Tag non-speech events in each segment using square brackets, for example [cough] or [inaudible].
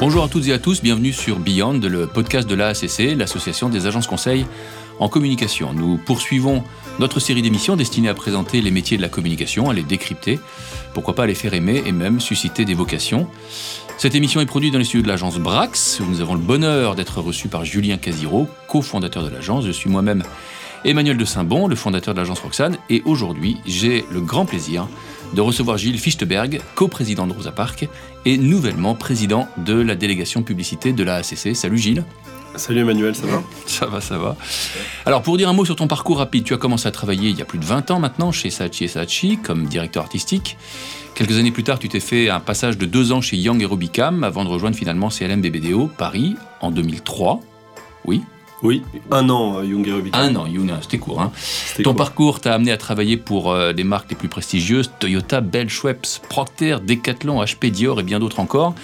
Bonjour à toutes et à tous, bienvenue sur Beyond, le podcast de l'AACC, l'association des agences conseils en communication. Nous poursuivons notre série d'émissions destinée à présenter les métiers de la communication, à les décrypter, pourquoi pas à les faire aimer et même susciter des vocations. Cette émission est produite dans les studios de l'agence Brax, où nous avons le bonheur d'être reçus par Julien Casiro, cofondateur de l'agence. Je suis moi-même Emmanuel de Saint-Bon, le fondateur de l'agence Roxane, et aujourd'hui, j'ai le grand plaisir de recevoir Gilles Fichtberg, coprésident de Rosa Park et nouvellement président de la délégation publicité de la ACC. Salut Gilles. Salut Emmanuel, ça va? Ça va, ça va. Alors pour dire un mot sur ton parcours rapide, tu as commencé à travailler il y a plus de 20 ans maintenant chez Saatchi et Saatchi comme directeur artistique. Quelques années plus tard, tu t'es fait un passage de deux ans chez Young Aerobicam avant de rejoindre finalement CLM BBDO Paris en 2003. Oui, oui, un an, euh, Young Aerobicam. Un an, Young, c'était court. Hein. Ton parcours t'a amené à travailler pour euh, des marques les plus prestigieuses, Toyota, Bell, Schweppes, Procter, Decathlon, HP, Dior et bien d'autres encore.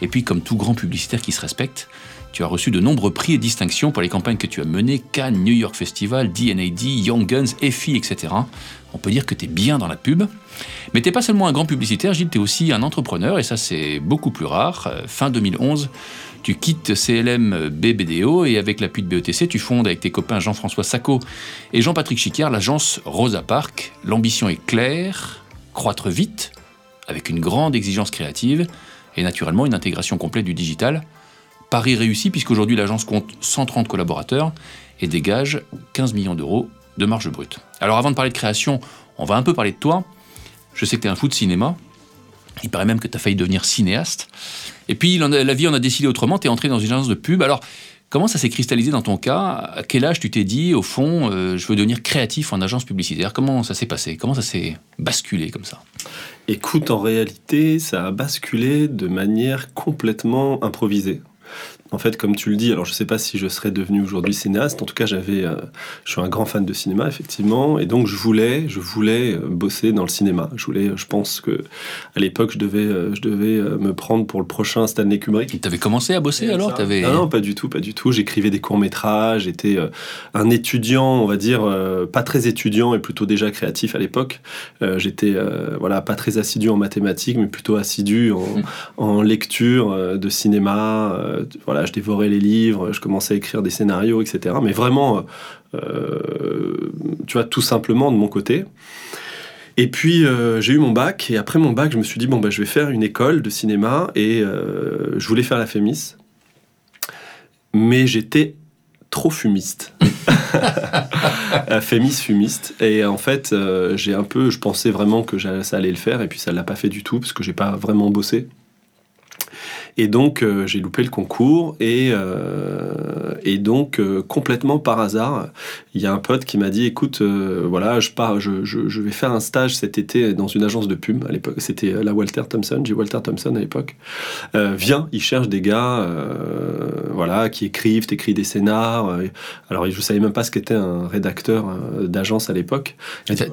Et puis, comme tout grand publicitaire qui se respecte, tu as reçu de nombreux prix et distinctions pour les campagnes que tu as menées, Cannes, New York Festival, DNAD, Young Guns, EFI, etc. On peut dire que tu es bien dans la pub. Mais tu n'es pas seulement un grand publicitaire, Gilles, tu es aussi un entrepreneur, et ça c'est beaucoup plus rare. Euh, fin 2011, tu quittes CLM BBDO et avec l'appui de BETC, tu fondes avec tes copains Jean-François Sacco et Jean-Patrick Chicard l'agence Rosa Park. L'ambition est claire, croître vite, avec une grande exigence créative et naturellement une intégration complète du digital. Paris réussi puisqu'aujourd'hui l'agence compte 130 collaborateurs et dégage 15 millions d'euros de marge brute. Alors avant de parler de création, on va un peu parler de toi. Je sais que tu es un fou de cinéma. Il paraît même que tu as failli devenir cinéaste. Et puis la vie en a décidé autrement, tu es entré dans une agence de pub. Alors, comment ça s'est cristallisé dans ton cas? À quel âge tu t'es dit, au fond, euh, je veux devenir créatif en agence publicitaire? Comment ça s'est passé? Comment ça s'est basculé comme ça? Écoute, en réalité, ça a basculé de manière complètement improvisée. En fait, comme tu le dis, alors je ne sais pas si je serais devenu aujourd'hui cinéaste. En tout cas, j'avais, euh, je suis un grand fan de cinéma, effectivement, et donc je voulais, je voulais euh, bosser dans le cinéma. Je voulais, je pense que à l'époque, je devais, euh, je devais me prendre pour le prochain Stanley Kubrick. Tu avais commencé à bosser alors avais... non, non, pas du tout, pas du tout. J'écrivais des courts métrages. J'étais un étudiant, on va dire, pas très étudiant et plutôt déjà créatif à l'époque. j'étais, voilà, pas très assidu en mathématiques, mais plutôt assidu en, mmh. en lecture de cinéma. voilà je dévorais les livres, je commençais à écrire des scénarios, etc. Mais vraiment, euh, tu vois, tout simplement de mon côté. Et puis euh, j'ai eu mon bac, et après mon bac, je me suis dit, bon, bah, je vais faire une école de cinéma, et euh, je voulais faire la Fémis. Mais j'étais trop fumiste. [laughs] Fémis fumiste. Et en fait, j'ai un peu, je pensais vraiment que ça allait le faire, et puis ça ne l'a pas fait du tout, parce que j'ai pas vraiment bossé. Et donc, euh, j'ai loupé le concours. Et, euh, et donc, euh, complètement par hasard, il y a un pote qui m'a dit Écoute, voilà, je, pars, je, je, vais faire un stage cet été dans une agence de pub. À l'époque, c'était la Walter Thompson. J'ai Walter Thompson à l'époque. viens, il cherche des gars voilà, qui écrivent, écrit des scénars. alors, je ne savais même pas ce qu'était un rédacteur d'agence à l'époque.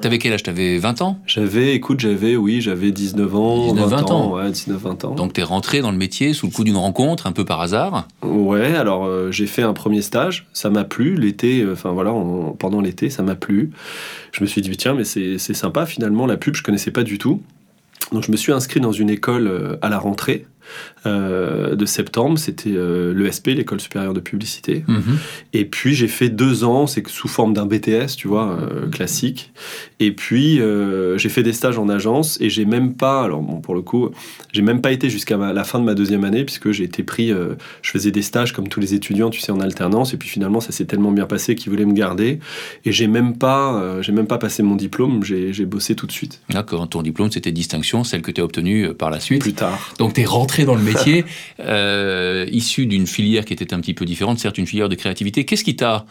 T'avais quel âge? T'avais 20 ans? J'avais, écoute, j'avais, oui, j'avais 19 ans. 19, 20, ans. Ouais, 19-20 ans. Donc, t'es rentré dans le métier sous le coup d'une rencontre, un peu par hasard Ouais, alors euh, j'ai fait un premier stage, ça m'a plu, l'été, euh, enfin voilà, pendant l'été, ça m'a plu. Je me suis dit, tiens, mais c'est sympa finalement, la pub, je connaissais pas du tout. Donc je me suis inscrit dans une école euh, à la rentrée, de septembre. C'était euh, l'ESP, l'école supérieure de publicité. Mhm. Et puis j'ai fait deux ans, c'est sous forme d'un BTS, tu vois, euh, classique. Et puis j'ai fait des stages en agence et j'ai même pas, alors bon, pour le coup, j'ai même pas été jusqu'à la fin de ma deuxième année puisque j'ai été pris, je faisais des stages comme tous les étudiants, tu sais, en alternance. Et puis finalement, ça s'est tellement bien passé qu'ils voulaient me garder. Et j'ai même pas, j'ai même pas passé mon diplôme, j'ai bossé tout de suite. D'accord, ton diplôme, c'était distinction, celle que tu as obtenue par la suite. Plus tard. Donc tu es rentré dans le métier, [laughs] euh, issu d'une filière qui était un petit peu différente, certes une filière de créativité. Qu'est-ce qui t'a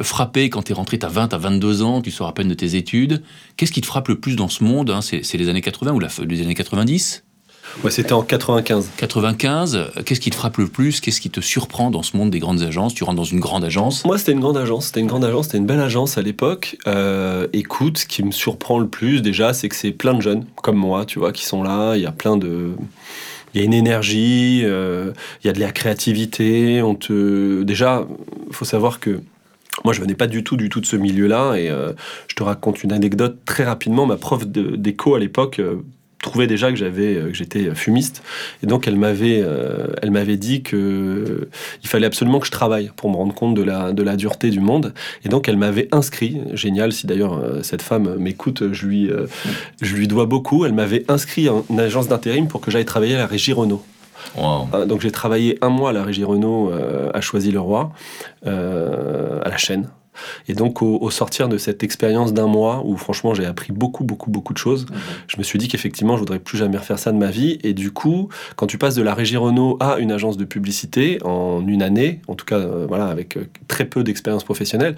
frappé quand tu es rentré, tu as 20, à 22 ans, tu sors à peine de tes études? Qu'est-ce qui te frappe le plus dans ce monde hein? C'est les années 80 ou la, les années 90 Ouais, c'était en 95. 95, qu'est-ce qui te frappe le plus? Qu'est-ce qui te surprend dans ce monde des grandes agences? Tu rentres dans une grande agence? Moi, c'était une grande agence. C'était une grande agence, c'était une belle agence à l'époque. Euh, écoute, ce qui me surprend le plus, déjà, c'est que c'est plein de jeunes comme moi, tu vois, qui sont là. Il y a plein de il y a une énergie, euh, il y a de la créativité. On te... Déjà, faut savoir que moi, je venais pas du tout, du tout de ce milieu-là. Et euh, je te raconte une anecdote très rapidement. Ma prof d'éco à l'époque, euh, trouvait déjà que j'avais que j'étais fumiste. Et donc elle m'avait elle m'avait dit que il fallait absolument que je travaille pour me rendre compte de la de la dureté du monde. Et donc elle m'avait inscrit génial si d'ailleurs cette femme m'écoute je lui je lui dois beaucoup. Elle m'avait inscrit en agence d'intérim pour que j'aille travailler à la régie Renault. Donc j'ai travaillé un mois à la régie Renault à Choisy-le-Roi, à la chaîne. Et donc, au, sortir de cette expérience d'un mois où, franchement, j'ai appris beaucoup, beaucoup, beaucoup de choses, mhm. je me suis dit qu'effectivement, je voudrais plus jamais refaire ça de ma vie. Et du coup, quand tu passes de la régie Renault à une agence de publicité en une année, en tout cas, euh, voilà, avec euh, très peu d'expérience professionnelle,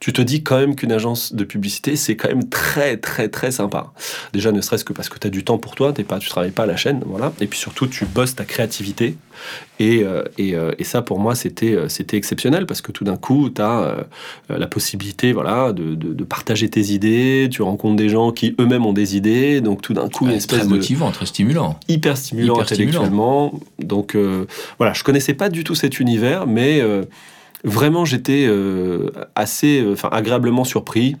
tu te dis quand même qu'une agence de publicité, c'est quand même très, très, très sympa. Déjà, ne serait-ce que parce que tu as du temps pour toi, es pas, tu travailles pas à la chaîne, voilà. Et puis surtout, tu bosses ta créativité. Et, euh, et, et ça, pour moi, c'était c'était exceptionnel parce que tout d'un coup, tu as la possibilité voilà, de, de, partager tes idées, tu rencontres des gens qui eux-mêmes ont des idées, donc tout d'un coup, une espèce très motivant, très stimulant. Hyper stimulant intellectuellement. Donc euh, voilà, je connaissais pas du tout cet univers, mais euh, vraiment j'étais euh, assez, enfin agréablement surpris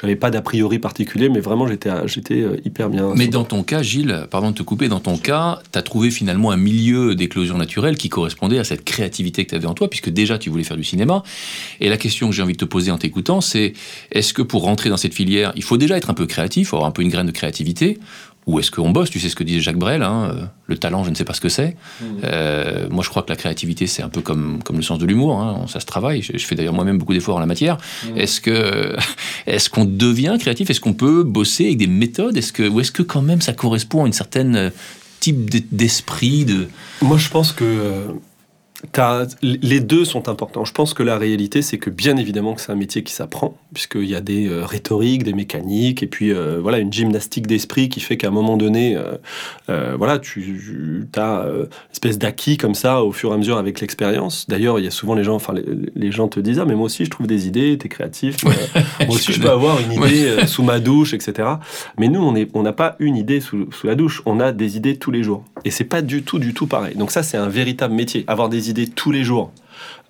j'avais pas d'a priori particulier, mais vraiment j'étais j'étais euh, hyper bien. Mais dans ton cas, Gilles, pardon de te couper, dans ton cas, tu as trouvé finalement un milieu d'éclosion naturelle qui correspondait à cette créativité que tu avais en toi, puisque déjà tu voulais faire du cinéma. Et la question que j'ai envie de te poser en t'écoutant, c'est est-ce que pour rentrer dans cette filière, il faut déjà être un peu créatif, avoir un peu une graine de créativité, où est-ce qu'on bosse Tu sais ce que disait Jacques Brel, hein, euh, le talent, je ne sais pas ce que c'est. Mmh. Euh, moi, je crois que la créativité, c'est un peu comme, comme le sens de l'humour, hein, ça se travaille. Je, fais d'ailleurs moi-même beaucoup d'efforts en la matière. Mmh. Est-ce que [laughs] est-ce qu'on devient créatif? Est-ce qu'on peut bosser avec des méthodes? Est-ce que, Ou est-ce que quand même ça correspond à une certaine euh, type d'esprit de... Moi, je pense que les deux sont importants. Je pense que la réalité, c'est que bien évidemment que c'est un métier qui s'apprend, puisqu'il y a des euh, rhétoriques, des mécaniques, et puis euh, voilà une gymnastique d'esprit qui fait qu'à un moment donné, euh, voilà, tu as une espèce d'acquis comme ça au fur et à mesure avec l'expérience. D'ailleurs, il y a souvent les gens, enfin les, gens te disent ah mais moi aussi je trouve des idées, t'es créatif, [laughs] moi [laughs] aussi je, peux avoir une idée sous ma douche, etc. Mais nous on on n'a pas une idée sous, sous la douche, on a des idées tous les jours, et c'est pas du tout du tout pareil. Donc ça c'est un véritable métier, avoir des idées tous les jours.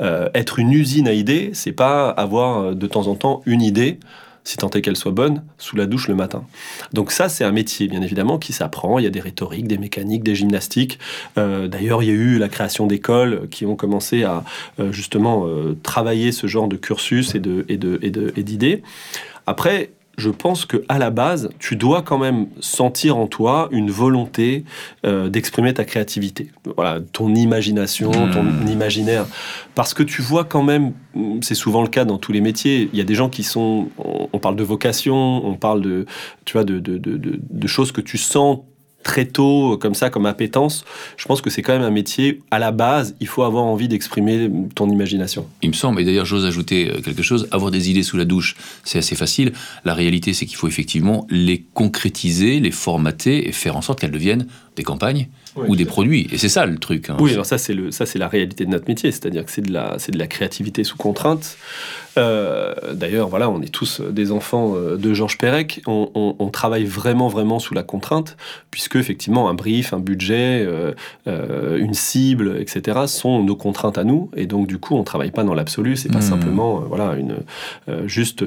Euh, être une usine à idées, c'est pas avoir euh, de temps en temps une idée, si tant est qu'elle soit bonne, sous la douche le matin. Donc ça, c'est un métier, bien évidemment, qui s'apprend. Il y a des rhétoriques, des mécaniques, des gymnastiques. Euh, d'ailleurs, il y a eu la création d'écoles qui ont commencé à justement travailler ce genre de cursus et d'idées. Et de, et Après, je pense que à la base, tu dois quand même sentir en toi une volonté euh, d'exprimer ta créativité, voilà, ton imagination, ton hmm. imaginaire, parce que tu vois quand même, c'est souvent le cas dans tous les métiers. Il y a des gens qui sont, on, parle de vocation, on parle de, tu vois, de, de, de, de choses que tu sens très tôt, comme ça, comme appétence, je pense que c'est quand même un métier, à la base, il faut avoir envie d'exprimer ton imagination. Il me semble, et d'ailleurs j'ose ajouter euh, quelque chose, avoir des idées sous la douche, c'est assez facile. La réalité, c'est qu'il faut effectivement les concrétiser, les formater et faire en sorte qu'elles deviennent des campagnes ou des produits. Et c'est ça le truc. Hein. Oui, alors ça c'est le ça c'est la réalité de notre métier, c'est-à-dire que c'est de la c'est de la créativité sous contrainte. Euh, d'ailleurs, voilà, on est tous des enfants euh, de Georges Perec. On, travaille vraiment vraiment sous la contrainte, puisque effectivement un brief, un budget, euh, une cible, etc. sont nos contraintes à nous. Et donc du coup, on travaille pas dans l'absolu. C'est pas hmm. simplement voilà une juste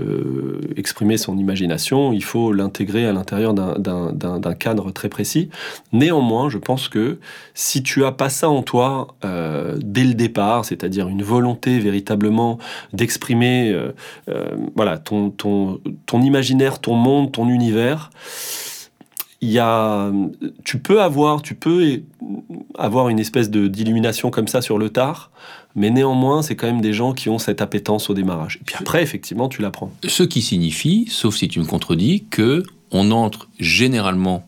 exprimer son imagination. Il faut l'intégrer à l'intérieur d'un cadre très précis. Néanmoins, je pense que si tu as pas ça en toi euh, dès le départ, c'est-à-dire une volonté véritablement d'exprimer euh, euh, voilà, ton, ton, ton imaginaire, ton monde, ton univers, il y a, tu peux avoir, tu peux avoir une espèce de d'illumination comme ça sur le tard, mais néanmoins, c'est quand même des gens qui ont cette appétence au démarrage. Et puis après, effectivement, tu l'apprends. Ce qui signifie, sauf si tu me contredis, que on entre généralement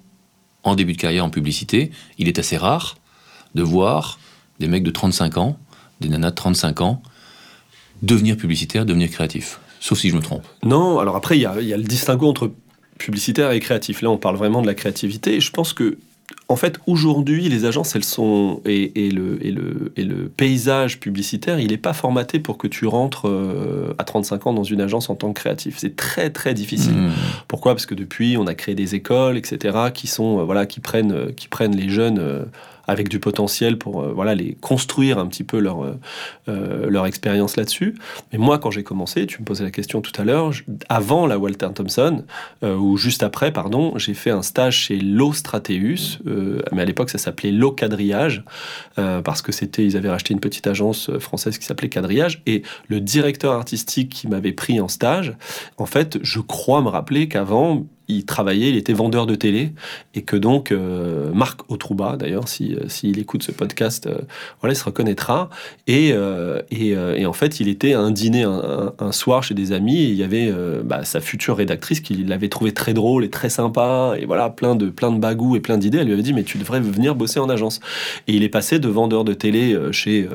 en début de carrière en publicité, il est assez rare de voir des mecs de 35 ans, des nanas de 35 ans, devenir publicitaire, devenir créatif. Sauf si je me trompe. Non, alors après, il y a, y a, le distinguo entre publicitaire et créatif. Là, on parle vraiment de la créativité. Et je pense que en fait, aujourd'hui, les agences, elles sont. Et, le, et, le, et le paysage publicitaire, il n'est pas formaté pour que tu rentres euh, à 35 ans dans une agence en tant que créatif. C'est très, très difficile. Mmh. Pourquoi? Parce que depuis, on a créé des écoles, etc., qui, sont, euh, voilà, qui, prennent, qui prennent les jeunes avec du potentiel pour voilà, les construire un petit peu leur, leur expérience là-dessus. Mais moi, quand j'ai commencé, tu me posais la question tout à l'heure, avant la Walter Thompson, ou juste après, pardon, j'ai fait un stage chez Low Strateus, mais à l'époque ça s'appelait Low Quadrillage, parce que c'était, ils avaient racheté une petite agence française qui s'appelait Quadrillage, et le directeur artistique qui m'avait pris en stage, en fait, je crois me rappeler qu'avant, il travaillait, il était vendeur de télé, et que donc euh, Marc Autrouba, d'ailleurs, s'il si, écoute ce podcast, euh, voilà, il se reconnaîtra. Et, euh, et, et, en fait, il était à un dîner un, un, soir chez des amis, et il y avait bah, sa future rédactrice qui l'avait trouvé très drôle et très sympa, et voilà, plein de, plein de bagou et plein d'idées. Elle lui avait dit, mais tu devrais venir bosser en agence. Et il est passé de vendeur de télé chez,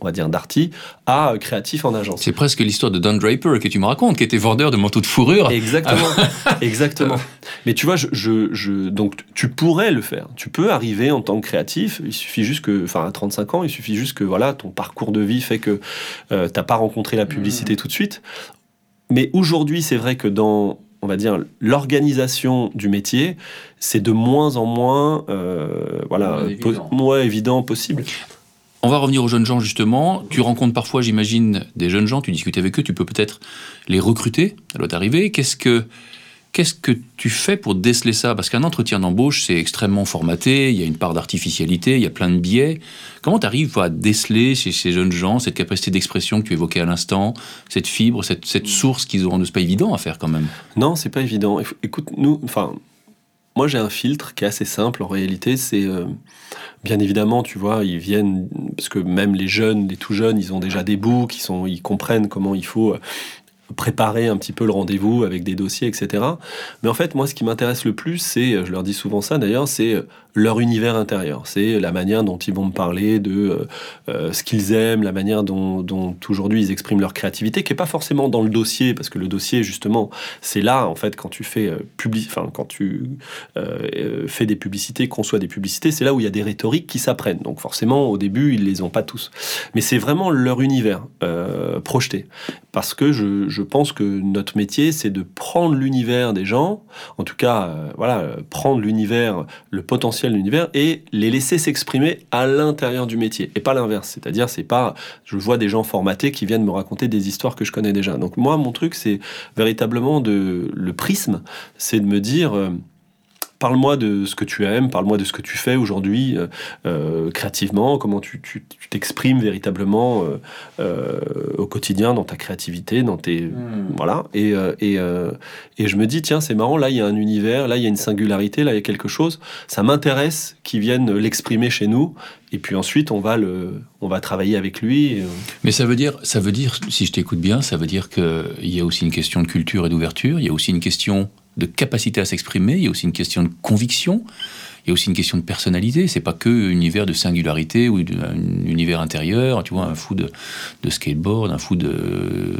on va dire, Darty, à créatif en agence. C'est presque l'histoire de Don Draper que tu me racontes, qui était vendeur de manteaux de fourrure. Exactement, [laughs] exactement. Mais tu vois, je, donc tu pourrais le faire. Tu peux arriver en tant que créatif. Il suffit juste que, enfin, à 35 ans, il suffit juste que voilà, ton parcours de vie fait que euh, t'as pas rencontré la publicité mmh. tout de suite. Mais aujourd'hui, c'est vrai que dans on va dire l'organisation du métier, c'est de moins en moins, euh, voilà, moins évident possible. On va revenir aux jeunes gens justement. Tu rencontres parfois, j'imagine, des jeunes gens, tu discutes avec eux, tu peux peut-être les recruter, ça doit t'arriver. Qu'est-ce que Qu'est-ce que tu fais pour déceler ça? Parce qu'un entretien d'embauche, c'est extrêmement formaté, il y a une part d'artificialité, il y a plein de biais. Comment tu arrives à déceler chez ces jeunes gens cette capacité d'expression que tu évoquais à l'instant, cette fibre, cette, source qu'ils auront? C'est pas évident à faire quand même. Non, c'est pas évident. Écoute, nous, enfin, moi j'ai un filtre qui est assez simple en réalité. C'est euh, bien évidemment, tu vois, ils viennent parce que même les jeunes, les tout jeunes, ils ont déjà des books, ils sont, ils comprennent comment il faut préparer un petit peu le rendez-vous avec des dossiers, etc. Mais en fait, moi, ce qui m'intéresse le plus, c'est, je leur dis souvent ça d'ailleurs, c'est leur univers intérieur. C'est la manière dont ils vont me parler de euh, euh, ce qu'ils aiment, la manière dont, aujourd'hui ils expriment leur créativité, qui est pas forcément dans le dossier, parce que le dossier, justement, c'est là, en fait, quand tu fais euh, enfin, quand tu fais des publicités, conçois des publicités, c'est là où il y a des rhétoriques qui s'apprennent. Donc forcément, au début, ils les ont pas tous. Mais c'est vraiment leur univers projeté. Parce que je, je pense que notre métier, c'est de prendre l'univers des gens, en tout cas, voilà, prendre l'univers, le potentiel l'univers et les laisser s'exprimer à l'intérieur du métier et pas l'inverse. C'est-à-dire, c'est pas, je vois des gens formatés qui viennent me raconter des histoires que je connais déjà. Donc moi, mon truc, c'est véritablement de le prisme, c'est de me dire. Parle-moi de ce que tu aimes, parle-moi de ce que tu fais aujourd'hui euh, euh, créativement, comment tu t'exprimes véritablement euh, au quotidien dans ta créativité, dans tes hmm. voilà. Et, et, et je me dis tiens c'est marrant là il y a un univers, là il y a une singularité, là il y a quelque chose. Ça m'intéresse qu'ils viennent l'exprimer chez nous. Et puis ensuite on va le on va travailler avec lui. Mais ça veut dire ça veut dire si je t'écoute bien ça veut dire qu'il y a aussi une question de culture et d'ouverture. Il y a aussi une question de capacité à s'exprimer, il y a aussi une question de conviction, y a aussi une question de personnalité. C'est pas que un univers de singularité ou un univers intérieur. Tu vois, un fou de, de skateboard, un fou de,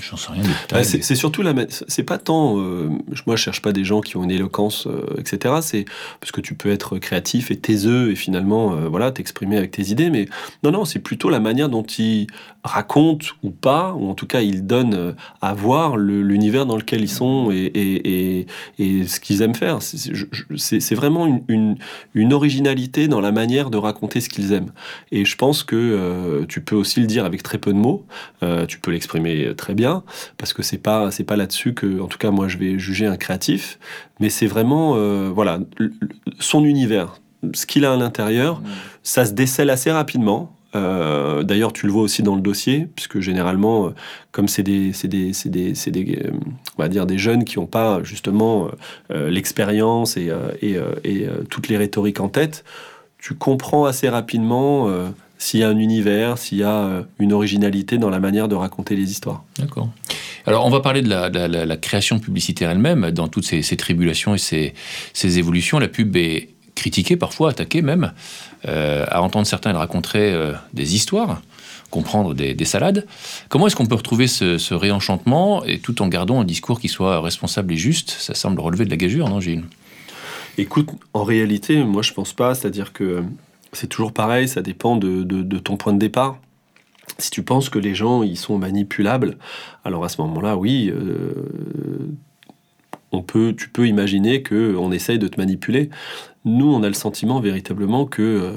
j'en sais rien. c'est surtout la, c'est pas tant. Euh, moi, je cherche pas des gens qui ont une éloquence, euh, etc. C'est parce que tu peux être créatif et taiseux et finalement, euh, voilà, t'exprimer avec tes idées. Mais non, non, c'est plutôt la manière dont ils racontent ou pas, ou en tout cas, ils donnent à voir l'univers dans lequel ils sont et, et, et, et ce qu'ils aiment faire. C'est vraiment une une, originalité dans la manière de raconter ce qu'ils aiment. Et je pense que euh, tu peux aussi le dire avec très peu de mots, euh, tu peux l'exprimer très bien, parce que c'est pas c'est pas là-dessus que, en tout cas, moi, je vais juger un créatif, mais c'est vraiment, euh, voilà, son univers, ce qu'il a à l'intérieur, mmh. ça se décèle assez rapidement. Euh, d'ailleurs, tu le vois aussi dans le dossier, puisque généralement, euh, comme c'est des, des, des, des euh, on va dire des jeunes qui n'ont pas justement l'expérience et, toutes les rhétoriques en tête, tu comprends assez rapidement s'il y a un univers, s'il y a une originalité dans la manière de raconter les histoires. D'accord. Alors, on va parler de la, création publicitaire elle-même, dans toutes ces, tribulations et ces, évolutions. La pub est critiquée, parfois attaquée même. Euh, à entendre certains, elle raconterait euh, des histoires, comprendre des, salades. Comment est-ce qu'on peut retrouver ce, réenchantement et tout en gardant un discours qui soit responsable et juste? Ça semble relever de la gageure, non, Gilles? Écoute, en réalité, moi je pense pas. C'est-à-dire que c'est toujours pareil, ça dépend de, ton point de départ. Si tu penses que les gens ils sont manipulables, alors à ce moment-là, oui, euh, on peut, tu peux imaginer qu'on essaye de te manipuler. Nous, on a le sentiment véritablement que euh,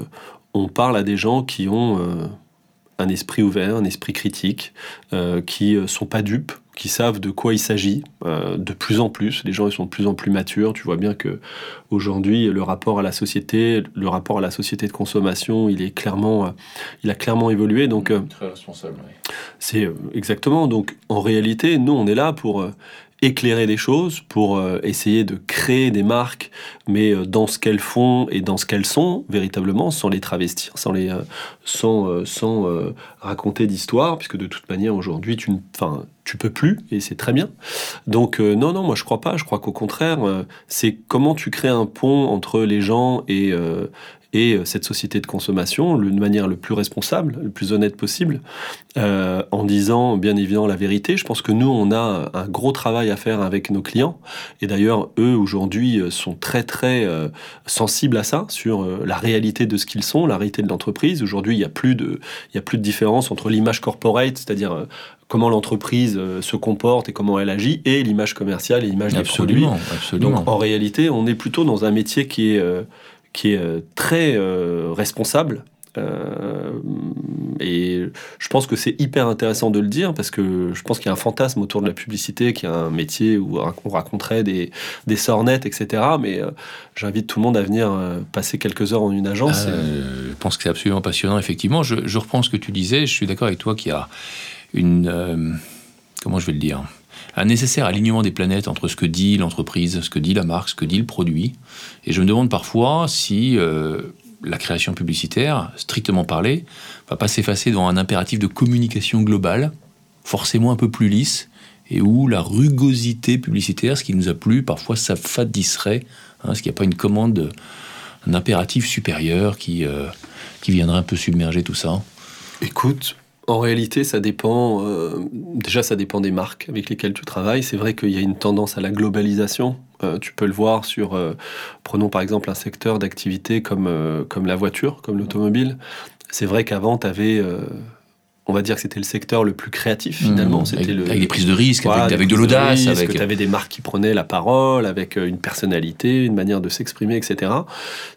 on parle à des gens qui ont euh, un esprit ouvert, un esprit critique, euh, qui sont pas dupes, qui savent de quoi il s'agit de plus en plus. Les gens ils sont de plus en plus matures. Tu vois bien que aujourd'hui le rapport à la société, le rapport à la société de consommation, il est clairement, il a clairement évolué. Donc très responsable. C'est exactement. Donc en réalité, nous on est là pour éclairer des choses, pour euh, essayer de créer des marques, mais euh, dans ce qu'elles font et dans ce qu'elles sont, véritablement, sans les travestir, sans, les, euh, sans, sans raconter d'histoire, puisque de toute manière, aujourd'hui, tu ne tu peux plus, et c'est très bien. Donc non, non, moi je crois pas, je crois qu'au contraire, c'est comment tu crées un pont entre les gens et, et euh, cette société de consommation de manière le plus responsable, le plus honnête possible, euh, en disant bien évidemment la vérité. Je pense que nous, on a un gros travail à faire avec nos clients. Et d'ailleurs, eux, aujourd'hui, euh, sont très, très sensibles à ça, sur la réalité de ce qu'ils sont, la réalité de l'entreprise. Aujourd'hui, il n'y a, plus de, il a plus de différence entre l'image corporate, c'est-à-dire comment l'entreprise se comporte et comment elle agit, et l'image commerciale et l'image des produits. Absolument. Donc, en réalité, on est plutôt dans un métier qui est qui est euh, très euh, responsable. Euh, et je pense que c'est hyper intéressant de le dire parce que je pense qu'il y a un fantasme autour de la publicité, qu'il y a un métier où on raconterait des, des sornettes, etc. Mais j'invite tout le monde à venir passer quelques heures en une agence. Je pense que c'est absolument passionnant, effectivement. Je, je, reprends ce que tu disais. Je suis d'accord avec toi qu'il y a une. comment je vais le dire? Un nécessaire alignement des planètes entre ce que dit l'entreprise, ce que dit la marque, ce que dit le produit. Et je me demande parfois si euh, la création publicitaire, strictement parlée, va pas s'effacer dans un impératif de communication globale, forcément un peu plus lisse, et où la rugosité publicitaire, ce qui nous a plu, parfois ça fadisserait, hein, ce qu'il n'y a pas une commande, un impératif supérieur qui, euh, qui viendrait un peu submerger tout ça. Écoute, en réalité, ça dépend. Euh, déjà, ça dépend des marques avec lesquelles tu travailles. C'est vrai qu'il y a une tendance à la globalisation. Euh, tu peux le voir sur. Euh, prenons par exemple un secteur d'activité comme, comme la voiture, comme l'automobile. C'est vrai qu'avant, tu avais on va dire que c'était le secteur le plus créatif finalement. Mmh. c'était avec, des prises de risques, avec, de l'audace. Avec... tu avais des marques qui prenaient la parole, avec euh, une personnalité, une manière de s'exprimer, etc.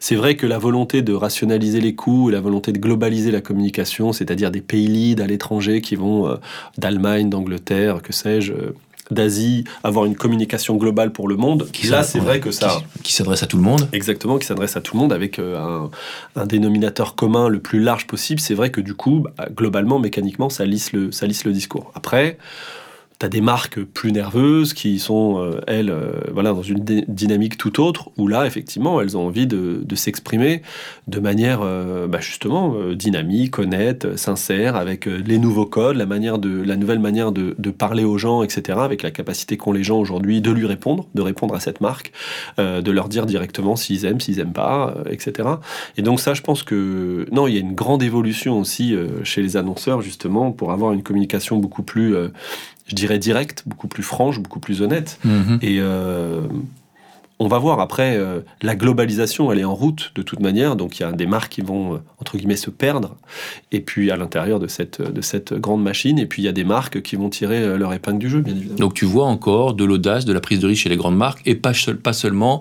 C'est vrai que la volonté de rationaliser les coûts, la volonté de globaliser la communication, c'est-à-dire des pays leads à l'étranger qui vont euh, d'Allemagne, d'Angleterre, que sais-je, euh, d'Asie, avoir une communication globale pour le monde. Qui Là, c'est vrai que ça... Qui, s'adresse à tout le monde. Exactement, qui s'adresse à tout le monde avec euh, un, dénominateur commun le plus large possible. C'est vrai que du coup, bah, globalement, mécaniquement, ça lisse le, ça lisse le discours. Après, tu des marques plus nerveuses qui sont, euh, elles, euh, voilà, dans une dynamique tout autre, où là, effectivement, elles ont envie de, s'exprimer de manière, euh, bah, justement, dynamique, honnête, sincère, avec les nouveaux codes, la, manière de, la nouvelle manière de, parler aux gens, etc., avec la capacité qu'ont les gens aujourd'hui de lui répondre, de répondre à cette marque, de leur dire directement s'ils aiment, s'ils aiment pas, etc. Et donc ça, je pense que, non, il y a une grande évolution aussi chez les annonceurs, justement, pour avoir une communication beaucoup plus je dirais, directe, beaucoup plus franche, beaucoup plus honnête. Mhm. Et euh, on va voir après, euh, la globalisation, elle est en route de toute manière, donc il y a des marques qui vont, euh, entre guillemets, se perdre, et puis à l'intérieur de cette, de cette grande machine, et puis il y a des marques qui vont tirer leur épingle du jeu, bien évidemment. Donc tu vois encore de l'audace, de la prise de risque chez les grandes marques, et pas, pas seulement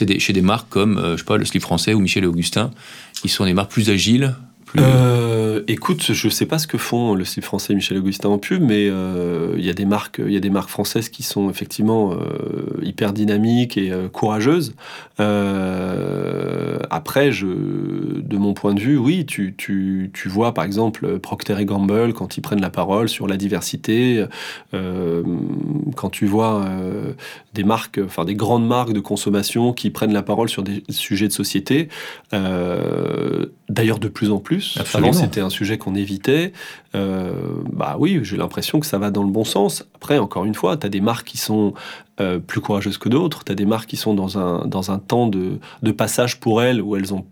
des, chez des marques comme, je sais pas, le Slip français ou Michel et Augustin, qui sont des marques plus agiles, euh, écoute, je sais pas ce que font le style français Michel Augustin en pub, mais euh, il y a des marques, il y a des marques françaises qui sont effectivement euh, hyper dynamiques et courageuses. après, je, de mon point de vue, oui, tu, tu, tu vois par exemple Procter et Gamble quand ils prennent la parole sur la diversité, quand tu vois des marques, enfin des grandes marques de consommation qui prennent la parole sur des sujets de société. D'ailleurs, de plus en plus Avant, c'était un sujet qu'on évitait. Euh, bah oui, j'ai l'impression que ça va dans le bon sens. Après, encore une fois, tu as des marques qui sont euh, plus courageuses que d'autres. Tu as des marques qui sont dans un, dans un temps de, de passage pour elles où elles ont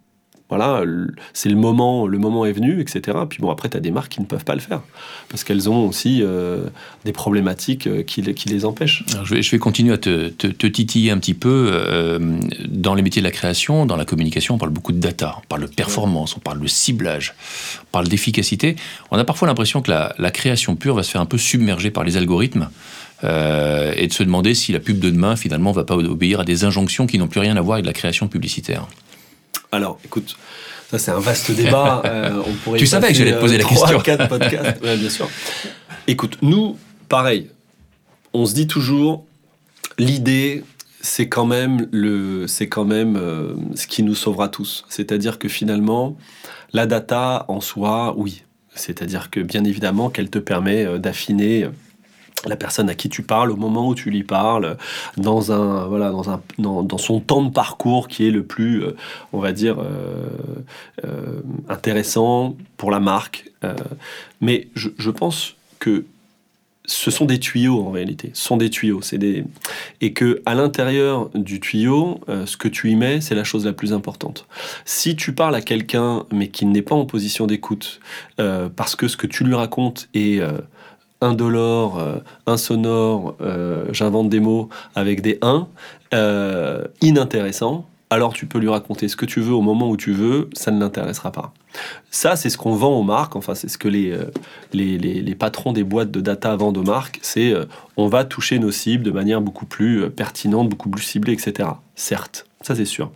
voilà, c'est le moment, le moment est venu, etc. Puis bon, après, tu as des marques qui ne peuvent pas le faire, parce qu'elles ont aussi euh, des problématiques euh, qui, les empêchent. je, vais, continuer à te, titiller un petit peu. Euh, dans les métiers de la création, dans la communication, on parle beaucoup de data, on parle de performance, on parle de ciblage, on parle d'efficacité. On a parfois l'impression que la, la, création pure va se faire un peu submerger par les algorithmes, et de se demander si la pub de demain, finalement, va pas obéir à des injonctions qui n'ont plus rien à voir avec la création publicitaire. Alors, écoute, ça c'est un vaste débat. [laughs] on pourrait tu savais que j'allais te poser la question. 4 podcasts, bien sûr. Écoute, nous, pareil, on se dit toujours, l'idée, c'est quand même, le, c'est quand même euh, ce qui nous sauvera tous. C'est-à-dire que finalement, la data en soi, oui. C'est-à-dire que bien évidemment qu'elle te permet euh, d'affiner la personne à qui tu parles au moment où tu lui parles dans un voilà dans un dans, son temps de parcours qui est le plus euh, on va dire intéressant pour la marque mais je, je pense que ce sont des tuyaux en réalité. Ce sont des tuyaux. C'est des et que à l'intérieur du tuyau, euh, ce que tu y mets, c'est la chose la plus importante. Si tu parles à quelqu'un mais qui n'est pas en position d'écoute, euh, parce que ce que tu lui racontes est euh, indolore, insonore, j'invente des mots avec des 1, inintéressant, alors tu peux lui raconter ce que tu veux au moment où tu veux, ça ne l'intéressera pas. Ça, c'est ce qu'on vend aux marques, enfin, c'est ce que les, euh, les, les, patrons des boîtes de data vendent aux marques, c'est euh, on va toucher nos cibles de manière beaucoup plus euh, pertinente, beaucoup plus ciblée, etc. Certes, ça c'est sûr.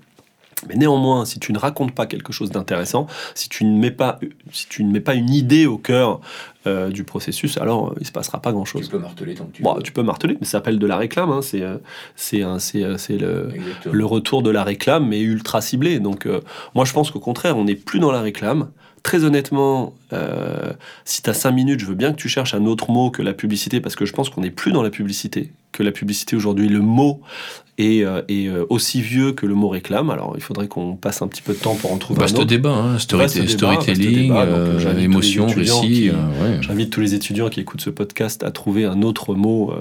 Mais néanmoins, si tu ne racontes pas quelque chose d'intéressant, si tu ne mets pas, si tu ne mets pas une idée au cœur euh, du processus, alors euh, il se passera pas grand-chose. Tu peux marteler tant que tu bon, Tu peux marteler, mais ça s'appelle de la réclame. Hein, c'est euh, c'est c'est le, le retour de la réclame, mais ultra ciblé. Donc moi, je pense qu'au contraire, on n'est plus dans la réclame. Très honnêtement, si tu as 5 minutes, je veux bien que tu cherches un autre mot que la publicité, parce que je pense qu'on n'est plus dans la publicité, que la publicité aujourd'hui, le mot est, euh, euh, aussi vieux que le mot réclame. Alors il faudrait qu'on passe un petit peu de temps pour en trouver un autre. débat, hein. storytelling, euh, émotion, récit. J'invite tous les étudiants qui écoutent ce podcast à trouver un autre mot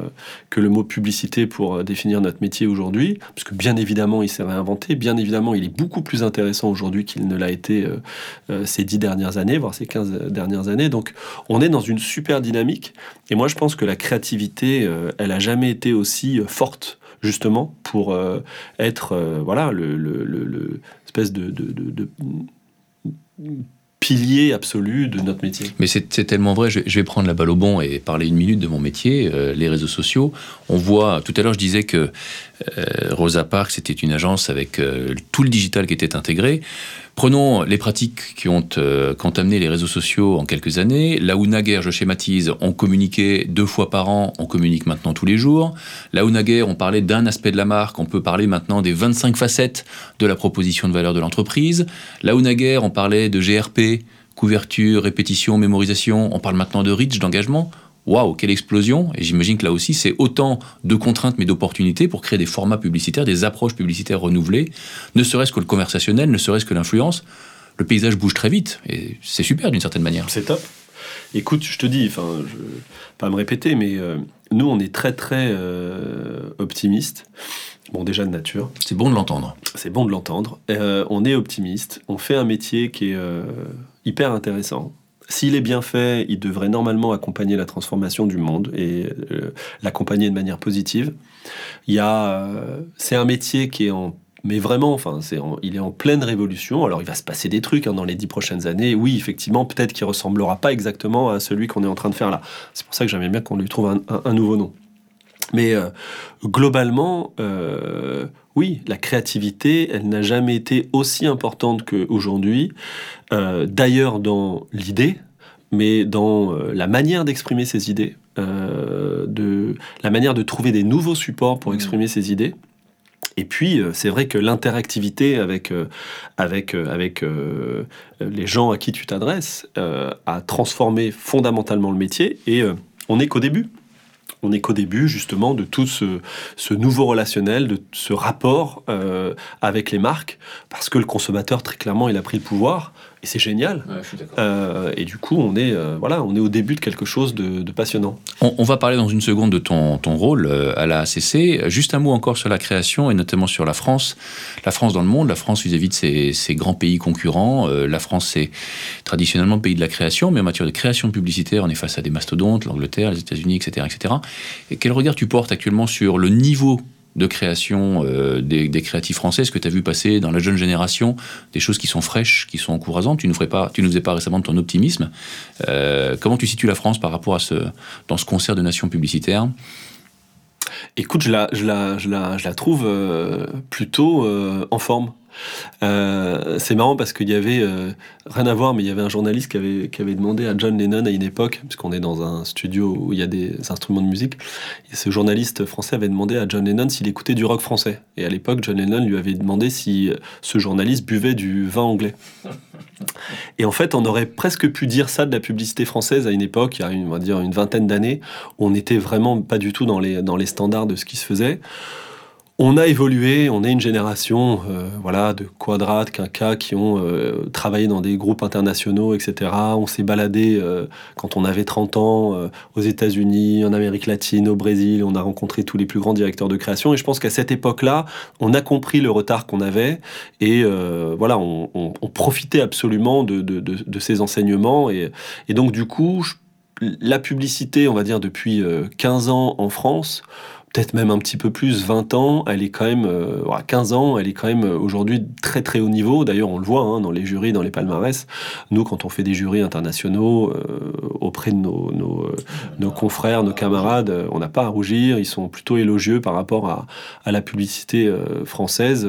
que le mot publicité pour définir notre métier aujourd'hui, parce que bien évidemment il s'est réinventé, bien évidemment il est beaucoup plus intéressant aujourd'hui qu'il ne l'a été ces dix dernières années, voire ces 15 dernières années. Donc on est dans une super dynamique, et moi je pense que la créativité, elle a jamais été aussi forte justement pour euh, être euh, voilà le, de, pilier absolu de notre métier. Mais c'est tellement vrai, je, vais prendre la balle au bon et parler une minute de mon métier, euh, les réseaux sociaux. On voit, tout à l'heure je disais que Rosa Parks c'était une agence avec tout le digital qui était intégré. Prenons les pratiques qui ont, euh, les réseaux sociaux en quelques années. Là où naguère, je schématise, on communiquait deux fois par an, on communique maintenant tous les jours. Là où naguère, on parlait d'un aspect de la marque, on peut parler maintenant des 25 facettes de la proposition de valeur de l'entreprise. Là où naguère, on parlait de GRP, couverture, répétition, mémorisation, on parle maintenant de reach, d'engagement waouh, quelle explosion Et j'imagine que là aussi, c'est autant de contraintes mais d'opportunités pour créer des formats publicitaires, des approches publicitaires renouvelées, ne serait-ce que le conversationnel, ne serait-ce que l'influence. Le paysage bouge très vite et c'est super d'une certaine manière. C'est top. Écoute, je te dis, enfin, je pas me répéter, mais euh, nous, on est très très euh, optimistes. Bon, déjà de nature. C'est bon de l'entendre. C'est bon de l'entendre. Euh, on est optimiste. On fait un métier qui est hyper intéressant. S'il est bien fait, il devrait normalement accompagner la transformation du monde et euh, l'accompagner de manière positive. Il y a, euh, c'est un métier qui est en mais vraiment, enfin, il est en pleine révolution. Alors, il va se passer des trucs hein, dans les dix prochaines années. Oui, effectivement, peut-être qu'il ressemblera pas exactement à celui qu'on est en train de faire là. C'est pour ça que j'aimerais bien qu'on lui trouve un, nouveau nom. Mais euh, globalement, oui, la créativité, elle n'a jamais été aussi importante qu'aujourd'hui. Euh, d'ailleurs, dans l'idée, mais dans euh, la manière d'exprimer ses idées, euh, de la manière de trouver des nouveaux supports pour mmh. exprimer ses idées. Et puis, c'est vrai que l'interactivité avec, avec, avec les gens à qui tu t'adresses a transformé fondamentalement le métier. Et on n'est qu'au début on n'est qu'au début justement de tout ce, nouveau relationnel, de ce rapport euh, avec les marques, parce que le consommateur, très clairement, il a pris le pouvoir et c'est génial. Euh, et du coup, on est, euh, voilà, on est au début de quelque chose de, passionnant. On, va parler dans une seconde de ton, ton rôle à la ACC. Juste un mot encore sur la création et notamment sur la France. La France dans le monde, la France vis-à-vis de ses, grands pays concurrents. la France, c'est traditionnellement le pays de la création, mais en matière de création publicitaire, on est face à des mastodontes, l'Angleterre, les États-Unis, etc., etc. Quel regard tu portes actuellement sur le niveau de création euh, des, créatifs français? Est-ce que tu as vu passer dans la jeune génération des choses qui sont fraîches, qui sont encourageantes? Tu tu nous faisais pas récemment de ton optimisme. Euh, comment tu situes la France par rapport à ce, dans ce concert de nations publicitaires? Écoute, je la, trouve plutôt en forme. Euh, c'est marrant parce qu'il y avait, euh, rien à voir, mais il y avait un journaliste qui avait, demandé à John Lennon à une époque, puisqu'on est dans un studio où il y a des instruments de musique, et ce journaliste français avait demandé à John Lennon s'il écoutait du rock français. Et à l'époque, John Lennon lui avait demandé si ce journaliste buvait du vin anglais. Et en fait, on aurait presque pu dire ça de la publicité française à une époque, il y a une, dire une vingtaine d'années, où on n'était vraiment pas du tout dans les standards de ce qui se faisait. On a évolué, on est une génération euh, voilà, de quadrates, quinquas qui ont euh, travaillé dans des groupes internationaux, etc. On s'est baladé euh, quand on avait 30 ans aux États-Unis, en Amérique latine, au Brésil. On a rencontré tous les plus grands directeurs de création. Et je pense qu'à cette époque-là, on a compris le retard qu'on avait. Et voilà, on, profitait absolument de, ces enseignements. Et, et, donc, du coup, la publicité, on va dire, depuis 15 ans en France, peut-être même un petit peu plus, 20 ans, elle est quand même, euh, 15 ans, elle est quand même euh, aujourd'hui très très haut niveau. D'ailleurs, on le voit hein, dans les jurys, dans les palmarès. Nous, quand on fait des jurys internationaux euh, auprès de nos, nos, euh, confrères, nos camarades, on n'a pas à rougir. Ils sont plutôt élogieux par rapport à, à la publicité française.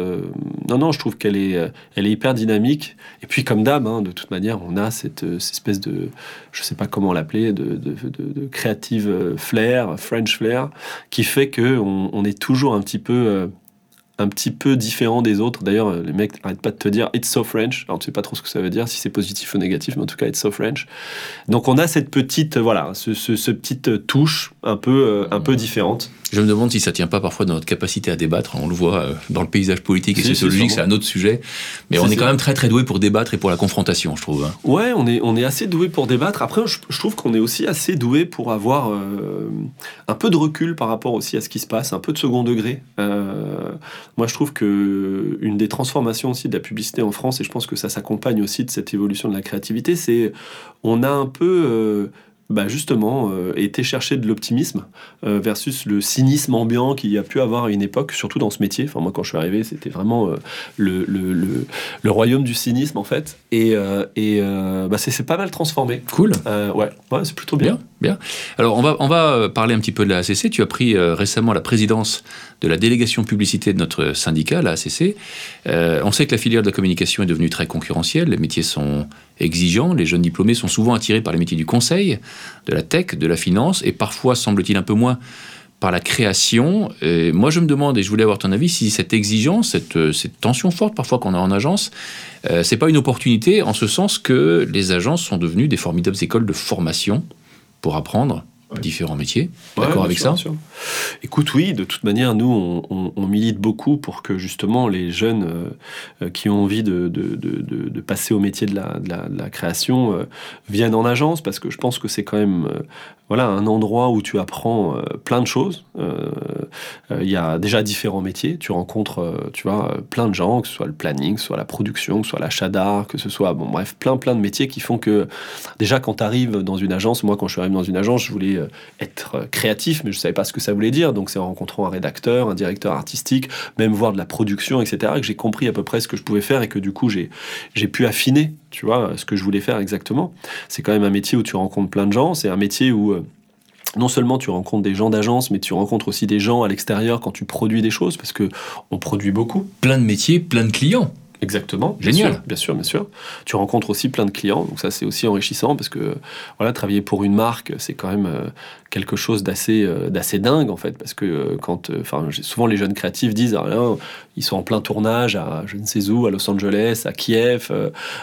non, non, je trouve qu'elle est, elle est hyper dynamique. Et puis, comme d'hab, hein, de toute manière, on a cette, espèce de, je sais pas comment l'appeler, de, de, de, de créative flair, French flair, qui fait qu'on on est toujours un petit peu euh, un petit peu différent des autres. D'ailleurs, euh, les mecs n'arrêtent pas de te dire It's so French. Alors, ne sait pas trop ce que ça veut dire, si c'est positif ou négatif, mais en tout cas, It's so French. Donc, on a cette petite, euh, voilà, ce, petite touche un peu, un peu différente. Je me demande si ça tient pas parfois dans notre capacité à débattre. On le voit dans le paysage politique et sociologique, c'est un autre sujet. Mais on est quand même très très doué pour débattre et pour la confrontation, je trouve. Hein. Ouais, on est, on est assez doué pour débattre. Après, je, trouve qu'on est aussi assez doué pour avoir un peu de recul par rapport aussi à ce qui se passe, un peu de second degré. Moi, je trouve que une des transformations aussi de la publicité en France, et je pense que ça s'accompagne aussi de cette évolution de la créativité, c'est on a un peu euh, bah justement, euh, été chercher de l'optimisme euh, versus le cynisme ambiant qu'il y a pu avoir à une époque, surtout dans ce métier. Enfin, moi, quand je suis arrivé, c'était vraiment euh, le, le, le, le, royaume du cynisme, en fait. Et, et bah, c'est pas mal transformé. Cool. ouais, ouais c'est plutôt bien. bien. Alors, on va, on va parler un petit peu de la ACC. Tu as pris récemment la présidence de la délégation publicité de notre syndicat, la ACC. on sait que la filière de la communication est devenue très concurrentielle. Les métiers sont exigeants. Les jeunes diplômés sont souvent attirés par les métiers du conseil, de la tech, de la finance, et parfois, semble-t-il, un peu moins par la création. Moi, je me demande, et je voulais avoir ton avis, si cette exigence, cette, euh, cette tension forte parfois qu'on a en agence, euh, c'est pas une opportunité en ce sens que les agences sont devenues des formidables écoles de formation pour apprendre différents métiers. D'accord avec ça Écoute, oui, de toute manière, nous, on, milite beaucoup pour que justement les jeunes euh, qui ont envie de, de, de, passer au métier de la, de la, création euh, viennent en agence, parce que je pense que c'est quand même euh, voilà, un endroit où tu apprends plein de choses. Il y a déjà différents métiers, tu rencontres, tu vois, plein de gens, que ce soit le planning, que ce soit la production, que ce soit l'achat d'art, que ce soit, bon bref, plein plein de métiers qui font que déjà quand tu arrives dans une agence, moi quand je suis arrivé dans une agence, je voulais être créatif, mais je savais pas ce que ça voulait dire. Donc c'est en rencontrant un rédacteur, un directeur artistique, même voir de la production, etc., que j'ai compris à peu près ce que je pouvais faire et que du coup j'ai j'ai pu affiner, tu vois, ce que je voulais faire exactement. C'est quand même un métier où tu rencontres plein de gens. C'est un métier où euh, non seulement tu rencontres des gens d'agence, mais tu rencontres aussi des gens à l'extérieur quand tu produis des choses, parce que on produit beaucoup. Plein de métiers, plein de clients. Exactement. Génial. Bien sûr, bien sûr, Tu rencontres aussi plein de clients, donc ça c'est aussi enrichissant parce que voilà, travailler pour une marque, c'est quand même euh, quelque chose d'assez euh, d'assez dingue en fait, parce que euh, quand, enfin, souvent les jeunes créatifs disent, ah, ils sont en plein tournage à je ne sais où, à Los Angeles, à Kiev,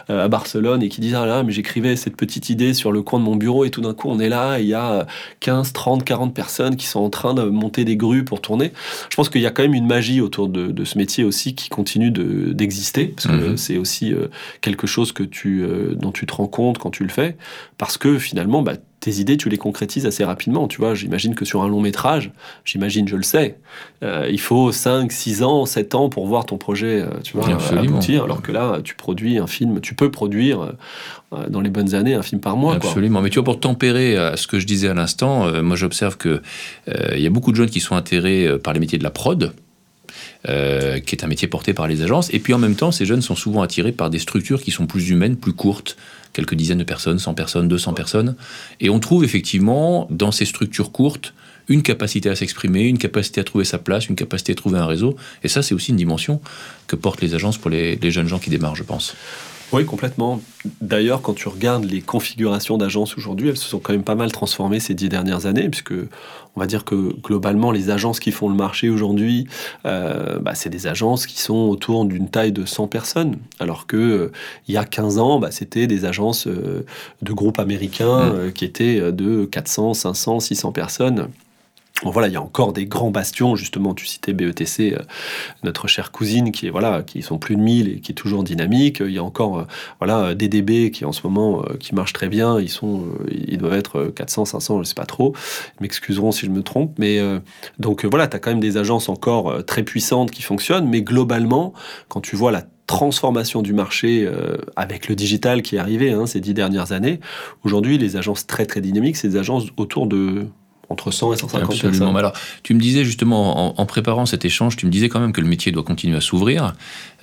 à Barcelone, et qui disent, ah là, mais j'écrivais cette petite idée sur le coin de mon bureau et tout d'un coup on est là, et il y a 15, 30, 40 personnes qui sont en train de monter des grues pour tourner. Je pense qu'il y a quand même une magie autour de, de ce métier aussi qui continue d'exister parce que mhm. c'est aussi euh, quelque chose que tu, euh, dont tu te rends compte quand tu le fais, parce que finalement, bah, tes idées, tu les concrétises assez rapidement. Tu vois, j'imagine que sur un long métrage, j'imagine, je le sais, euh, il faut 5, 6 ans, 7 ans pour voir ton projet tu vois, aboutir, alors que là, tu produis un film, tu peux produire dans les bonnes années un film par mois. Absolument, mais tu vois, pour tempérer à ce que je disais à l'instant, moi j'observe qu'il il y a beaucoup de jeunes qui sont atterrés par les métiers de la prod, euh, qui est un métier porté par les agences. Et puis en même temps, ces jeunes sont souvent attirés par des structures qui sont plus humaines, plus courtes, quelques dizaines de personnes, 100 personnes, 200 personnes. Et on trouve effectivement dans ces structures courtes une capacité à s'exprimer, une capacité à trouver sa place, une capacité à trouver un réseau. Et ça, c'est aussi une dimension que portent les agences pour les, les jeunes gens qui démarrent, je pense. Oui, complètement. D'ailleurs, quand tu regardes les configurations d'agences aujourd'hui, elles se sont quand même pas mal transformées ces dix dernières années, puisque on va dire que globalement, les agences qui font le marché aujourd'hui, euh, bah, c'est des agences qui sont autour d'une taille de 100 personnes, alors que euh, il y a 15 ans, bah, c'était des agences euh, de groupes américains mmh. qui étaient de 400, 500, 600 personnes. Voilà, il y a encore des grands bastions, justement, tu citais BETC, euh, notre chère cousine, qui est voilà, qui sont plus de 1000 et qui est toujours dynamique. Il y a encore euh, voilà DDB qui en ce moment euh, qui marche très bien. Ils sont, ils doivent être 400, 500, je sais pas trop. Ils m'excuseront si je me trompe, mais donc voilà, tu as quand même des agences encore très puissantes qui fonctionnent, mais globalement, quand tu vois la transformation du marché avec le digital qui est arrivé hein, ces dix dernières années. Aujourd'hui, les agences très très dynamiques, c'est des agences autour de entre 100 et 150 Absolument. personnes. Alors, tu me disais justement, en, préparant cet échange, tu me disais quand même que le métier doit continuer à s'ouvrir.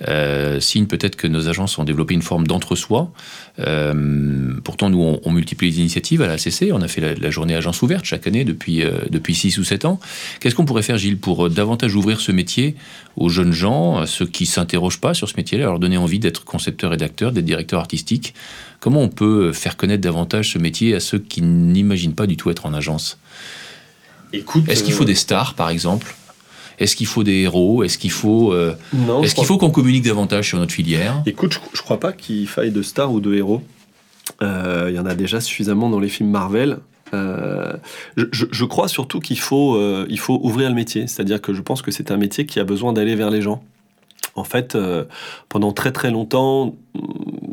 Euh, signe peut-être que nos agences ont développé une forme d'entre-soi. Euh, pourtant, nous, on, multiplie les initiatives à la CC. On a fait la, journée agence ouverte chaque année depuis, euh, depuis 6 ou 7 ans. Qu'est-ce qu'on pourrait faire, Gilles, pour davantage ouvrir ce métier aux jeunes gens, à ceux qui ne s'interrogent pas sur ce métier-là, leur donner envie d'être concepteur-rédacteur, d'être directeur artistique Comment on peut faire connaître davantage ce métier à ceux qui n'imaginent pas du tout être en agence? Est-ce qu'il faut euh, des stars, par exemple? Est-ce qu'il faut des héros? Est-ce qu'il faut, euh, est-ce qu'il faut qu'on communique davantage sur notre filière? Écoute, je, ne crois pas qu'il faille de stars ou de héros. Euh, il y en a déjà suffisamment dans les films Marvel. je, crois surtout qu'il faut, il faut ouvrir le métier. C'est-à-dire que je pense que c'est un métier qui a besoin d'aller vers les gens. En fait, pendant très très longtemps,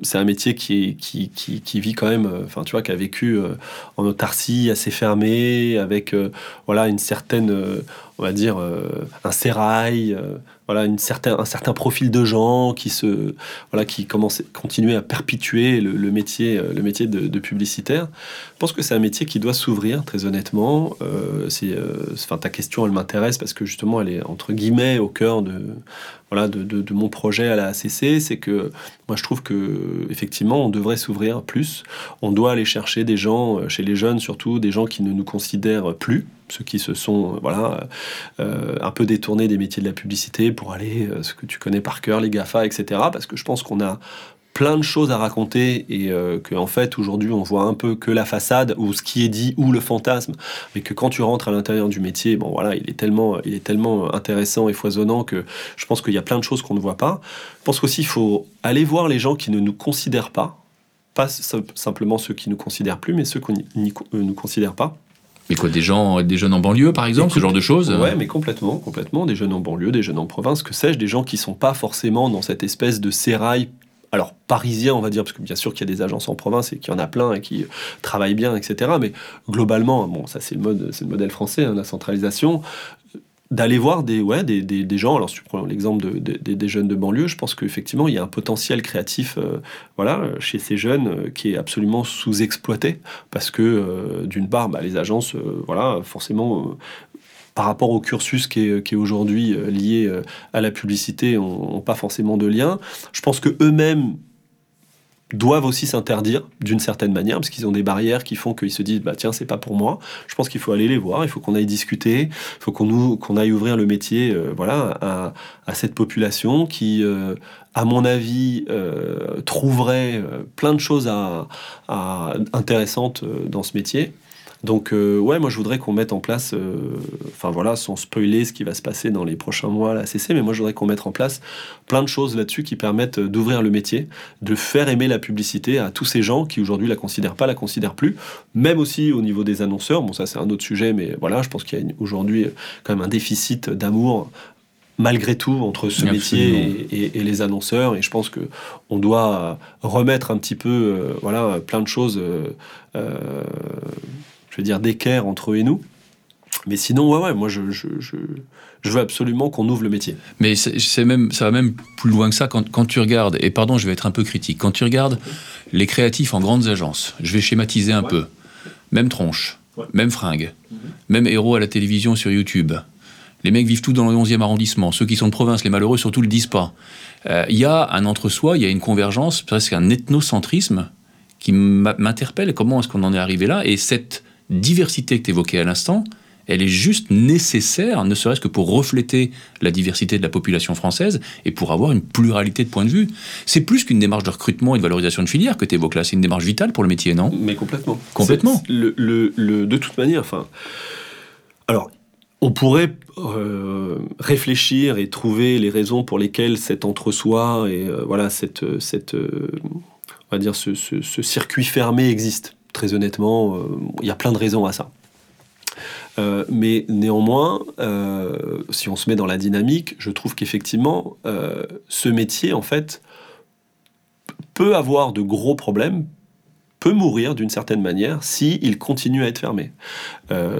c'est un métier qui, qui, qui, vit quand même, euh, enfin, tu vois, qui a vécu euh, en autarcie, assez fermée, avec, euh, voilà, une certaine, on va dire, un sérail, voilà, une certain, un certain profil de gens qui se, voilà, qui commençaient, continuaient à perpétuer le, métier, le métier de, publicitaire. Je pense que c'est un métier qui doit s'ouvrir, très honnêtement. c'est, enfin, ta question, elle m'intéresse parce que justement, elle est entre guillemets au cœur de, de mon projet à la ACC. C'est que moi, je trouve que effectivement, on devrait s'ouvrir plus. On doit aller chercher des gens, euh, chez les jeunes surtout, des gens qui ne nous considèrent plus, ceux qui se sont euh, voilà, euh, un peu détournés des métiers de la publicité pour aller, ce que tu connais par cœur, les GAFA, etc. Parce que je pense qu'on a plein de choses à raconter et qu'en que en fait aujourd'hui on voit un peu que la façade ou ce qui est dit ou le fantasme. Mais que quand tu rentres à l'intérieur du métier bon voilà il est tellement il est tellement intéressant et foisonnant que je pense qu'il y a plein de choses qu'on ne voit pas. Je pense qu'aussi il faut aller voir les gens qui ne nous considèrent pas. Pas simplement ceux qui nous considèrent plus mais ceux qui ne euh, nous considèrent pas. Mais quoi, des gens, des jeunes en banlieue, par exemple, ce genre de choses Ouais, mais complètement, complètement. Des jeunes en banlieue, des jeunes en province, que sais-je, des gens qui sont pas forcément dans cette espèce de sérail alors parisien, on va dire, parce que bien sûr qu'il y a des agences en province et qu'il y en a plein et qui travaillent bien, etc. Mais globalement, bon, ça c'est le modèle français, hein, la centralisation d'aller voir des, ouais, gens. Alors, si tu prends l'exemple de, des jeunes de banlieue, je pense qu'effectivement, il y a un potentiel créatif euh, chez ces jeunes euh, qui est absolument sous-exploité parce que, euh, d'une part, bah, les agences, voilà, forcément, par rapport au cursus qui est, aujourd'hui euh, lié euh, à la publicité, n'ont pas forcément de lien. Je pense que eux-mêmes doivent aussi s'interdire d'une certaine manière parce qu'ils ont des barrières qui font qu'ils se disent bah tiens c'est pas pour moi je pense qu'il faut aller les voir il faut qu'on aille discuter il faut qu'on aille ouvrir le métier euh, voilà à, cette population qui à mon avis trouverait plein de choses intéressantes dans ce métier donc euh, ouais, moi je voudrais qu'on mette en place, euh, enfin voilà, sans spoiler ce qui va se passer dans les prochains mois à la CC, mais moi je voudrais qu'on mette en place plein de choses là-dessus qui permettent d'ouvrir le métier, de faire aimer la publicité à tous ces gens qui aujourd'hui la considèrent pas, la considèrent plus, même aussi au niveau des annonceurs. Bon ça c'est un autre sujet, mais voilà, je pense qu'il y a aujourd'hui quand même un déficit d'amour malgré tout entre ce métier et, les annonceurs et je pense que on doit remettre un petit peu euh, voilà plein de choses je veux dire, d'équerre entre eux et nous. Mais sinon, ouais, ouais, moi, je, je, je, je veux absolument qu'on ouvre le métier. Mais c'est même, ça va même plus loin que ça quand, quand, tu regardes, et pardon, je vais être un peu critique, quand tu regardes les créatifs en grandes agences, je vais schématiser un peu, même tronche, même fringue, mhm. même héros à la télévision sur YouTube. Les mecs vivent tous dans le 11e arrondissement. Ceux qui sont de province, les malheureux, surtout le disent pas. Euh, il y a un entre-soi, il y a une convergence, presque un ethnocentrisme qui m'interpelle. Comment est-ce qu'on en est arrivé là? Et cette diversité que tu évoquais à l'instant, elle est juste nécessaire, ne serait-ce que pour refléter la diversité de la population française et pour avoir une pluralité de points de vue. C'est plus qu'une démarche de recrutement et de valorisation de filière que tu évoques là, c'est une démarche vitale pour le métier, non? Mais complètement. Complètement. Le, le, de toute manière, enfin. Alors, on pourrait euh, réfléchir et trouver les raisons pour lesquelles cet entre-soi et euh, voilà cette, cette euh, on va dire ce, ce, circuit fermé existe. Très honnêtement, il y a plein de raisons à ça. mais néanmoins, si on se met dans la dynamique, je trouve qu'effectivement, ce métier, en fait, peut avoir de gros problèmes, peut mourir d'une certaine manière s'il continue à être fermé.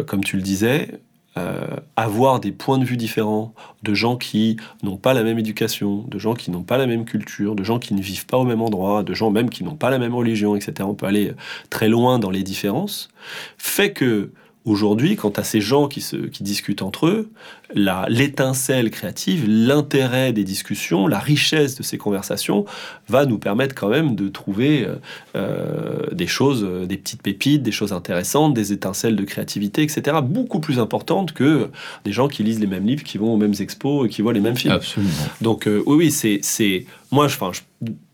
comme tu le disais, euh, avoir des points de vue différents, de gens qui n'ont pas la même éducation, de gens qui n'ont pas la même culture, de gens qui ne vivent pas au même endroit, de gens même qui n'ont pas la même religion, etc. On peut aller très loin dans les différences, fait que Aujourd'hui, quant à ces gens qui, se, qui discutent entre eux, l'étincelle créative, l'intérêt des discussions, la richesse de ces conversations va nous permettre quand même de trouver euh, euh, des choses, euh, des petites pépites, des choses intéressantes, des étincelles de créativité, etc. Beaucoup plus importantes que des gens qui lisent les mêmes livres, qui vont aux mêmes expos et qui voient les mêmes films. Absolument. Donc oui, oui, c'est... Moi, je, je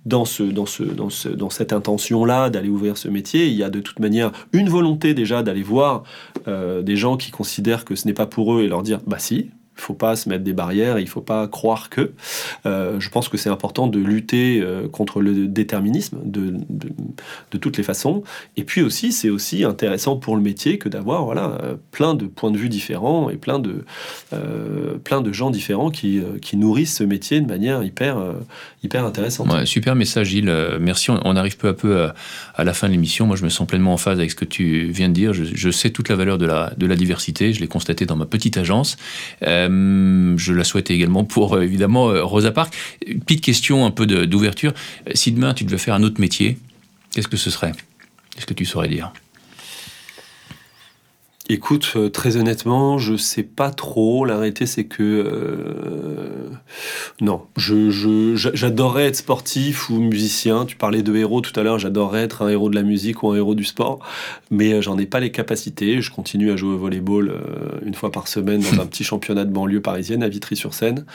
dans, ce, dans, ce, dans, ce, dans cette intention-là d'aller ouvrir ce métier, il y a de toute manière une volonté déjà d'aller voir euh, des gens qui considèrent que ce n'est pas pour eux et leur dire bah si, il faut pas se mettre des barrières, il faut pas croire que. Euh, je pense que c'est important de lutter euh, contre le déterminisme de, de, toutes les façons. Et puis aussi, c'est aussi intéressant pour le métier que d'avoir voilà euh, plein de points de vue différents et plein de plein de gens différents qui, qui nourrissent ce métier de manière hyper hyper intéressante. super message, Gilles. Merci. On, arrive peu à peu à, la fin de l'émission. Moi, je me sens pleinement en phase avec ce que tu viens de dire. Je, sais toute la valeur de la de la diversité. Je l'ai constaté dans ma petite agence. Je la souhaite également pour euh, évidemment euh, Rosa Parks. Petite question un peu d'ouverture. Si demain tu devais faire un autre métier, qu'est-ce que ce serait? Qu'est-ce que tu saurais dire? Écoute, euh, très honnêtement, je sais pas trop. La réalité, c'est que euh, non, je, j'adorerais être sportif ou musicien. Tu parlais de héros tout à l'heure. J'adorerais être un héros de la musique ou un héros du sport, mais euh, j'en ai pas les capacités. Je continue à jouer au volleyball une fois par semaine dans [laughs] un petit championnat de banlieue parisienne à Vitry-sur-Seine,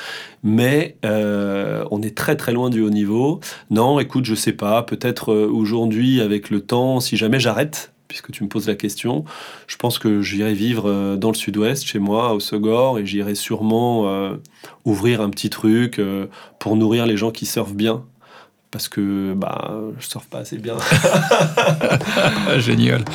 mais on est très très loin du haut niveau. Non, écoute, je sais pas. Peut-être aujourd'hui, avec le temps, si jamais j'arrête puisque tu me poses la question. Je pense que j'irai vivre euh, dans le sud-ouest, chez moi, au Segor, et j'irai sûrement euh, ouvrir un petit truc euh, pour nourrir les gens qui surfent bien parce que bah, je surfe pas assez bien. [laughs] Génial.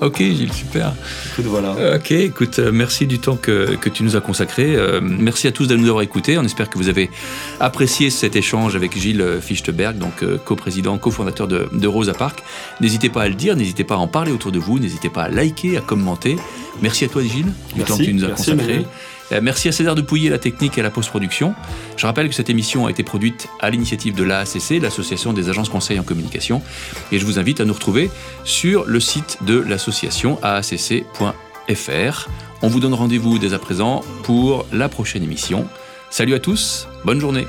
Ok, Gilles, super. Écoute, voilà. Ok, écoute, euh, merci du temps que, que tu nous as consacré. Euh, merci à tous de nous avoir écoutés. On espère que vous avez apprécié cet échange avec Gilles Fichtberg, donc euh, coprésident, cofondateur de, de Rosa Park. N'hésitez pas à le dire, n'hésitez pas à en parler autour de vous, n'hésitez pas à liker, à commenter. Merci à toi, Gilles, du temps que tu nous as consacré. Euh, merci à César Dupouillet, la technique et la post-production. Je rappelle que cette émission a été produite à l'initiative de l'AACC, l'Association des agences conseils en communication. Et je vous invite à nous retrouver sur le site de l'association aacc.fr. On vous donne rendez-vous dès à présent pour la prochaine émission. Salut à tous, bonne journée.